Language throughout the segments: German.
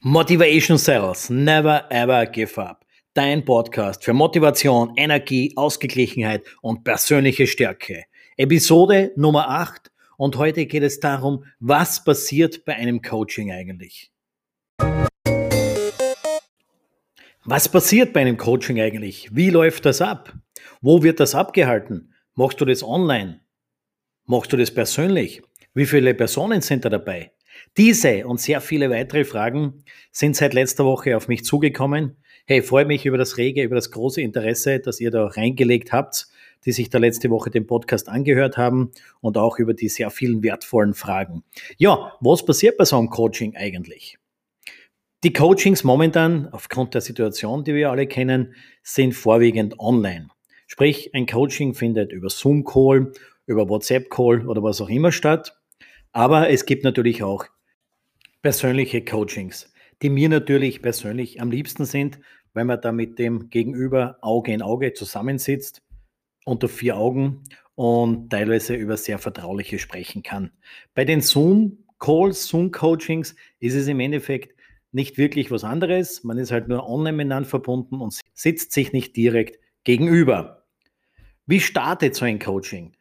Motivation Cells, never ever give up. Dein Podcast für Motivation, Energie, Ausgeglichenheit und persönliche Stärke. Episode Nummer 8 und heute geht es darum, was passiert bei einem Coaching eigentlich. Was passiert bei einem Coaching eigentlich? Wie läuft das ab? Wo wird das abgehalten? Machst du das online? Machst du das persönlich? Wie viele Personen sind da dabei? Diese und sehr viele weitere Fragen sind seit letzter Woche auf mich zugekommen. Hey, freue mich über das rege, über das große Interesse, das ihr da reingelegt habt, die sich da letzte Woche den Podcast angehört haben und auch über die sehr vielen wertvollen Fragen. Ja, was passiert bei so einem Coaching eigentlich? Die Coachings momentan, aufgrund der Situation, die wir alle kennen, sind vorwiegend online. Sprich, ein Coaching findet über Zoom-Call, über WhatsApp-Call oder was auch immer statt. Aber es gibt natürlich auch persönliche Coachings, die mir natürlich persönlich am liebsten sind, weil man da mit dem Gegenüber Auge in Auge zusammensitzt, unter vier Augen und teilweise über sehr vertrauliche sprechen kann. Bei den Zoom-Calls, Zoom-Coachings ist es im Endeffekt nicht wirklich was anderes. Man ist halt nur online miteinander verbunden und sitzt sich nicht direkt gegenüber. Wie startet so ein Coaching?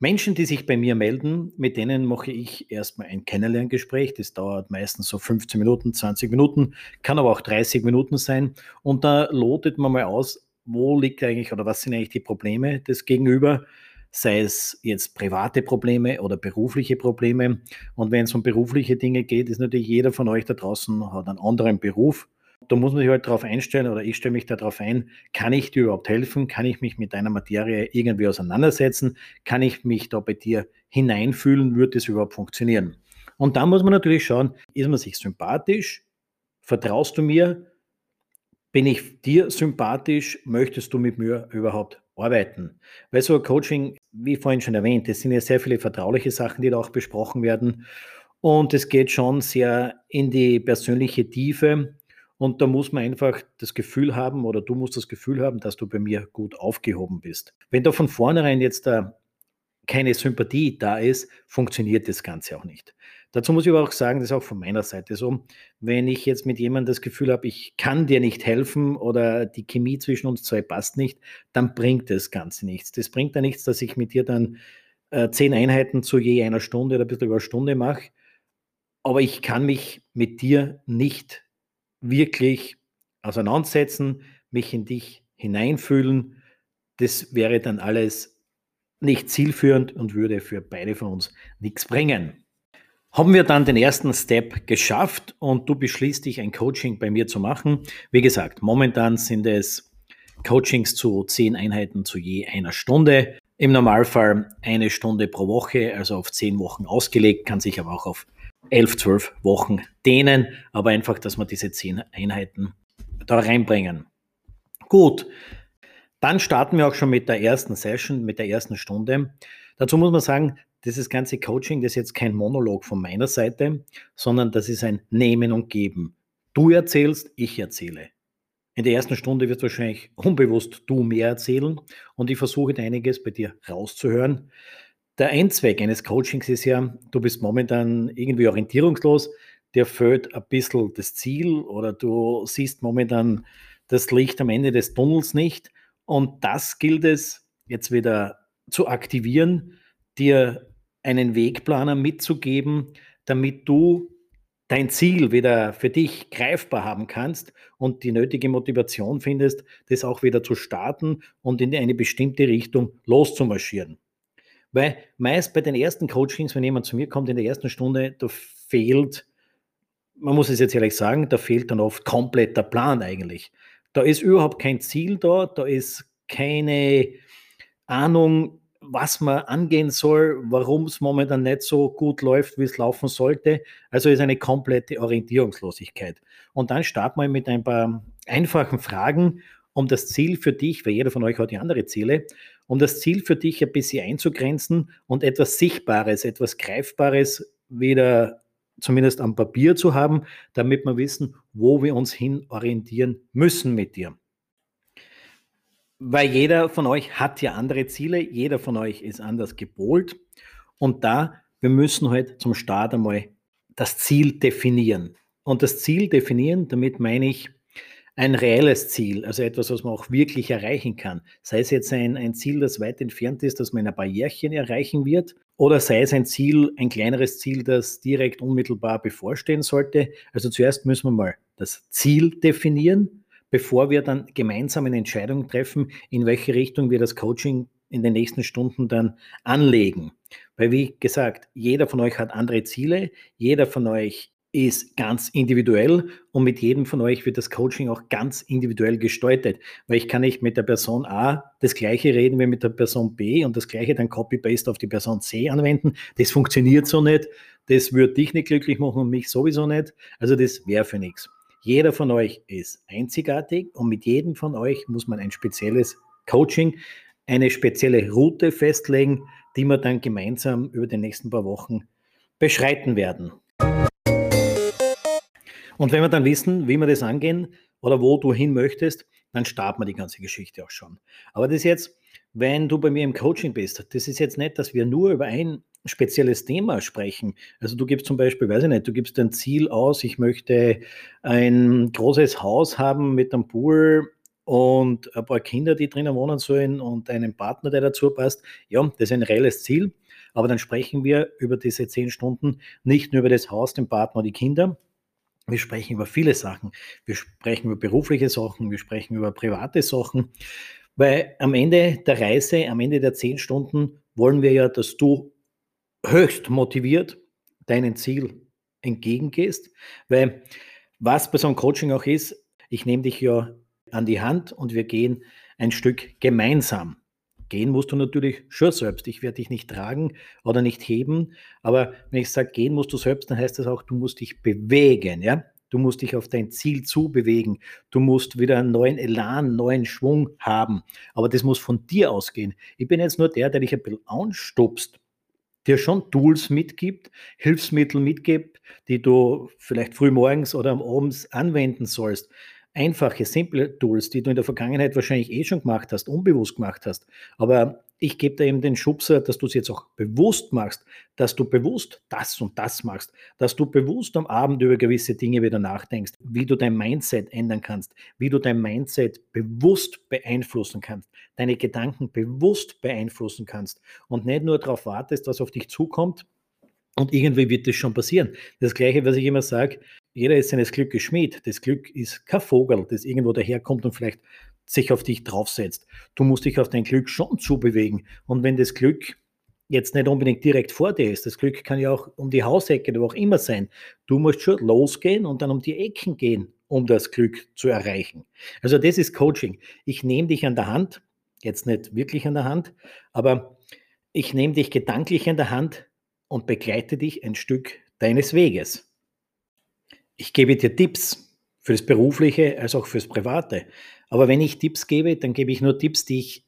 Menschen, die sich bei mir melden, mit denen mache ich erstmal ein Kennenlerngespräch. Das dauert meistens so 15 Minuten, 20 Minuten, kann aber auch 30 Minuten sein. Und da lotet man mal aus, wo liegt eigentlich oder was sind eigentlich die Probleme des Gegenüber, sei es jetzt private Probleme oder berufliche Probleme. Und wenn es um berufliche Dinge geht, ist natürlich jeder von euch da draußen hat einen anderen Beruf da muss man sich halt darauf einstellen oder ich stelle mich darauf ein, kann ich dir überhaupt helfen? Kann ich mich mit deiner Materie irgendwie auseinandersetzen? Kann ich mich da bei dir hineinfühlen? Wird das überhaupt funktionieren? Und da muss man natürlich schauen, ist man sich sympathisch? Vertraust du mir? Bin ich dir sympathisch? Möchtest du mit mir überhaupt arbeiten? Weil so ein Coaching, wie vorhin schon erwähnt, es sind ja sehr viele vertrauliche Sachen, die da auch besprochen werden. Und es geht schon sehr in die persönliche Tiefe. Und da muss man einfach das Gefühl haben oder du musst das Gefühl haben, dass du bei mir gut aufgehoben bist. Wenn da von vornherein jetzt da keine Sympathie da ist, funktioniert das Ganze auch nicht. Dazu muss ich aber auch sagen, das ist auch von meiner Seite so, wenn ich jetzt mit jemandem das Gefühl habe, ich kann dir nicht helfen oder die Chemie zwischen uns zwei passt nicht, dann bringt das Ganze nichts. Das bringt da nichts, dass ich mit dir dann äh, zehn Einheiten zu je einer Stunde oder ein bisschen über eine Stunde mache, aber ich kann mich mit dir nicht wirklich auseinandersetzen, mich in dich hineinfühlen, das wäre dann alles nicht zielführend und würde für beide von uns nichts bringen. Haben wir dann den ersten Step geschafft und du beschließt dich, ein Coaching bei mir zu machen. Wie gesagt, momentan sind es Coachings zu zehn Einheiten zu je einer Stunde. Im Normalfall eine Stunde pro Woche, also auf zehn Wochen ausgelegt, kann sich aber auch auf elf, zwölf Wochen dehnen, aber einfach, dass wir diese zehn Einheiten da reinbringen. Gut, dann starten wir auch schon mit der ersten Session, mit der ersten Stunde. Dazu muss man sagen, dieses ganze Coaching, das ist jetzt kein Monolog von meiner Seite, sondern das ist ein Nehmen und Geben. Du erzählst, ich erzähle. In der ersten Stunde wird wahrscheinlich unbewusst du mehr erzählen und ich versuche einiges bei dir rauszuhören. Der Endzweck eines Coachings ist ja, du bist momentan irgendwie orientierungslos, dir fehlt ein bisschen das Ziel oder du siehst momentan das Licht am Ende des Tunnels nicht. Und das gilt es jetzt wieder zu aktivieren, dir einen Wegplaner mitzugeben, damit du dein Ziel wieder für dich greifbar haben kannst und die nötige Motivation findest, das auch wieder zu starten und in eine bestimmte Richtung loszumarschieren. Weil meist bei den ersten Coachings, wenn jemand zu mir kommt in der ersten Stunde, da fehlt, man muss es jetzt ehrlich sagen, da fehlt dann oft komplett der Plan eigentlich. Da ist überhaupt kein Ziel da, da ist keine Ahnung, was man angehen soll, warum es momentan nicht so gut läuft, wie es laufen sollte. Also ist eine komplette Orientierungslosigkeit. Und dann starten wir mit ein paar einfachen Fragen, um das Ziel für dich, weil jeder von euch hat ja andere Ziele, um das Ziel für dich ein bisschen einzugrenzen und etwas Sichtbares, etwas Greifbares wieder zumindest am Papier zu haben, damit wir wissen, wo wir uns hin orientieren müssen mit dir. Weil jeder von euch hat ja andere Ziele, jeder von euch ist anders gepolt und da, wir müssen halt zum Start einmal das Ziel definieren. Und das Ziel definieren, damit meine ich ein reelles Ziel, also etwas, was man auch wirklich erreichen kann. Sei es jetzt ein, ein Ziel, das weit entfernt ist, dass man ein Barrierchen erreichen wird, oder sei es ein Ziel, ein kleineres Ziel, das direkt unmittelbar bevorstehen sollte. Also zuerst müssen wir mal das Ziel definieren, bevor wir dann gemeinsam eine Entscheidung treffen, in welche Richtung wir das Coaching in den nächsten Stunden dann anlegen. Weil wie gesagt, jeder von euch hat andere Ziele, jeder von euch ist ganz individuell und mit jedem von euch wird das Coaching auch ganz individuell gestaltet, weil ich kann nicht mit der Person A das gleiche reden wie mit der Person B und das gleiche dann Copy-Paste auf die Person C anwenden. Das funktioniert so nicht, das würde dich nicht glücklich machen und mich sowieso nicht. Also das wäre für nichts. Jeder von euch ist einzigartig und mit jedem von euch muss man ein spezielles Coaching, eine spezielle Route festlegen, die wir dann gemeinsam über die nächsten paar Wochen beschreiten werden. Und wenn wir dann wissen, wie wir das angehen oder wo du hin möchtest, dann starten wir die ganze Geschichte auch schon. Aber das jetzt, wenn du bei mir im Coaching bist, das ist jetzt nicht, dass wir nur über ein spezielles Thema sprechen. Also du gibst zum Beispiel, weiß ich nicht, du gibst ein Ziel aus, ich möchte ein großes Haus haben mit einem Pool und ein paar Kinder, die drinnen wohnen sollen und einen Partner, der dazu passt. Ja, das ist ein reelles Ziel. Aber dann sprechen wir über diese zehn Stunden nicht nur über das Haus, den Partner die Kinder, wir sprechen über viele Sachen. Wir sprechen über berufliche Sachen, wir sprechen über private Sachen, weil am Ende der Reise, am Ende der zehn Stunden wollen wir ja, dass du höchst motiviert deinem Ziel entgegengehst, weil was bei so einem Coaching auch ist, ich nehme dich ja an die Hand und wir gehen ein Stück gemeinsam. Gehen musst du natürlich schon selbst. Ich werde dich nicht tragen oder nicht heben. Aber wenn ich sage, gehen musst du selbst, dann heißt das auch, du musst dich bewegen. Ja? Du musst dich auf dein Ziel zubewegen. Du musst wieder einen neuen Elan, neuen Schwung haben. Aber das muss von dir ausgehen. Ich bin jetzt nur der, der dich ein bisschen anstupst, dir schon Tools mitgibt, Hilfsmittel mitgibt, die du vielleicht früh morgens oder am Abends anwenden sollst einfache, simple Tools, die du in der Vergangenheit wahrscheinlich eh schon gemacht hast, unbewusst gemacht hast. Aber ich gebe dir eben den Schubser, dass du es jetzt auch bewusst machst, dass du bewusst das und das machst, dass du bewusst am Abend über gewisse Dinge wieder nachdenkst, wie du dein Mindset ändern kannst, wie du dein Mindset bewusst beeinflussen kannst, deine Gedanken bewusst beeinflussen kannst und nicht nur darauf wartest, was auf dich zukommt, und irgendwie wird das schon passieren. Das Gleiche, was ich immer sage, jeder ist seines Glückes Schmied. Das Glück ist kein Vogel, das irgendwo daherkommt und vielleicht sich auf dich draufsetzt. Du musst dich auf dein Glück schon zubewegen. Und wenn das Glück jetzt nicht unbedingt direkt vor dir ist, das Glück kann ja auch um die Hausecke oder wo auch immer sein. Du musst schon losgehen und dann um die Ecken gehen, um das Glück zu erreichen. Also das ist Coaching. Ich nehme dich an der Hand, jetzt nicht wirklich an der Hand, aber ich nehme dich gedanklich an der Hand und begleite dich ein Stück deines Weges. Ich gebe dir Tipps für das Berufliche als auch fürs Private. Aber wenn ich Tipps gebe, dann gebe ich nur Tipps, die ich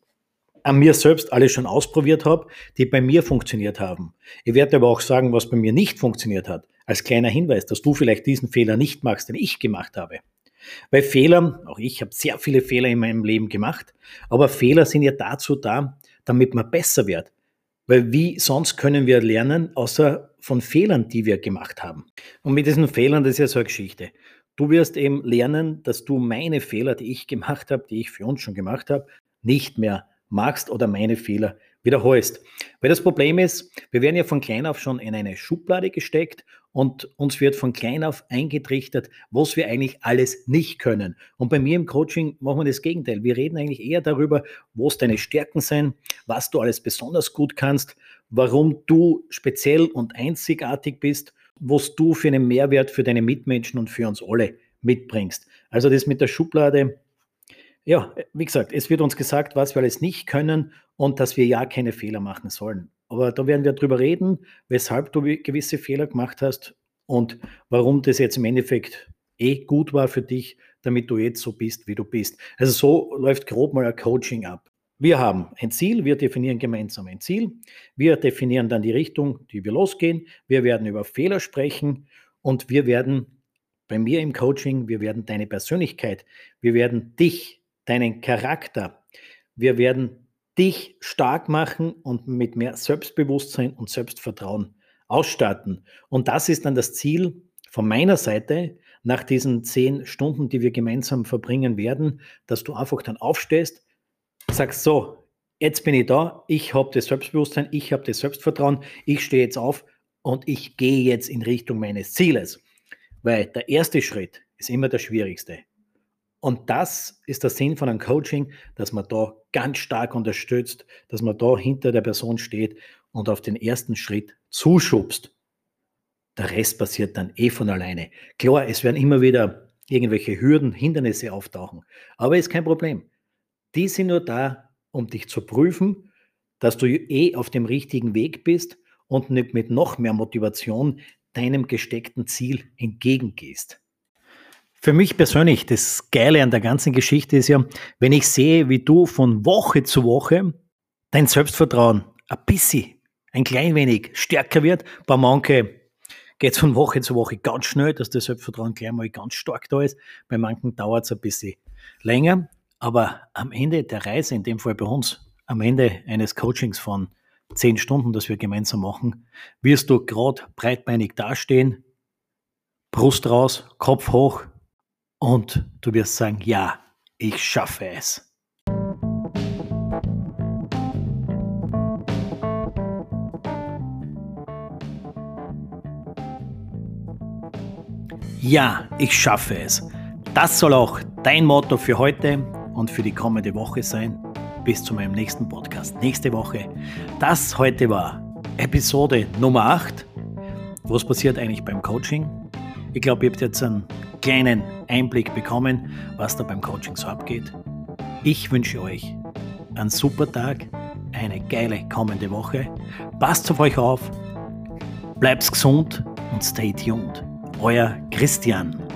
an mir selbst alle schon ausprobiert habe, die bei mir funktioniert haben. Ich werde aber auch sagen, was bei mir nicht funktioniert hat, als kleiner Hinweis, dass du vielleicht diesen Fehler nicht machst, den ich gemacht habe. Weil Fehler, auch ich habe sehr viele Fehler in meinem Leben gemacht, aber Fehler sind ja dazu da, damit man besser wird. Weil wie sonst können wir lernen, außer von Fehlern, die wir gemacht haben? Und mit diesen Fehlern, das ist ja so eine Geschichte. Du wirst eben lernen, dass du meine Fehler, die ich gemacht habe, die ich für uns schon gemacht habe, nicht mehr magst oder meine Fehler wiederholst. Weil das Problem ist, wir werden ja von klein auf schon in eine Schublade gesteckt und uns wird von klein auf eingetrichtert, was wir eigentlich alles nicht können. Und bei mir im Coaching machen wir das Gegenteil. Wir reden eigentlich eher darüber, was deine Stärken sind, was du alles besonders gut kannst, warum du speziell und einzigartig bist, was du für einen Mehrwert für deine Mitmenschen und für uns alle mitbringst. Also das mit der Schublade, ja, wie gesagt, es wird uns gesagt, was wir alles nicht können und dass wir ja keine Fehler machen sollen. Aber da werden wir drüber reden, weshalb du gewisse Fehler gemacht hast und warum das jetzt im Endeffekt eh gut war für dich, damit du jetzt so bist, wie du bist. Also so läuft grob mal ein Coaching ab. Wir haben ein Ziel, wir definieren gemeinsam ein Ziel, wir definieren dann die Richtung, die wir losgehen, wir werden über Fehler sprechen und wir werden bei mir im Coaching, wir werden deine Persönlichkeit, wir werden dich deinen Charakter. Wir werden dich stark machen und mit mehr Selbstbewusstsein und Selbstvertrauen ausstatten. Und das ist dann das Ziel von meiner Seite nach diesen zehn Stunden, die wir gemeinsam verbringen werden, dass du einfach dann aufstehst, sagst so, jetzt bin ich da, ich habe das Selbstbewusstsein, ich habe das Selbstvertrauen, ich stehe jetzt auf und ich gehe jetzt in Richtung meines Zieles. Weil der erste Schritt ist immer der schwierigste. Und das ist der Sinn von einem Coaching, dass man da ganz stark unterstützt, dass man da hinter der Person steht und auf den ersten Schritt zuschubst. Der Rest passiert dann eh von alleine. Klar, es werden immer wieder irgendwelche Hürden, Hindernisse auftauchen, aber ist kein Problem. Die sind nur da, um dich zu prüfen, dass du eh auf dem richtigen Weg bist und nicht mit noch mehr Motivation deinem gesteckten Ziel entgegengehst. Für mich persönlich, das Geile an der ganzen Geschichte ist ja, wenn ich sehe, wie du von Woche zu Woche dein Selbstvertrauen ein bisschen, ein klein wenig stärker wird. Bei manchen geht es von Woche zu Woche ganz schnell, dass das Selbstvertrauen gleich mal ganz stark da ist. Bei manchen dauert es ein bisschen länger. Aber am Ende der Reise, in dem Fall bei uns, am Ende eines Coachings von zehn Stunden, das wir gemeinsam machen, wirst du gerade breitbeinig dastehen, Brust raus, Kopf hoch, und du wirst sagen, ja, ich schaffe es. Ja, ich schaffe es. Das soll auch dein Motto für heute und für die kommende Woche sein. Bis zu meinem nächsten Podcast nächste Woche. Das heute war Episode Nummer 8. Was passiert eigentlich beim Coaching? Ich glaube, ihr habt jetzt einen kleinen Einblick bekommen, was da beim Coaching so abgeht. Ich wünsche euch einen super Tag, eine geile kommende Woche. Passt auf euch auf, bleibt gesund und stay tuned. Euer Christian.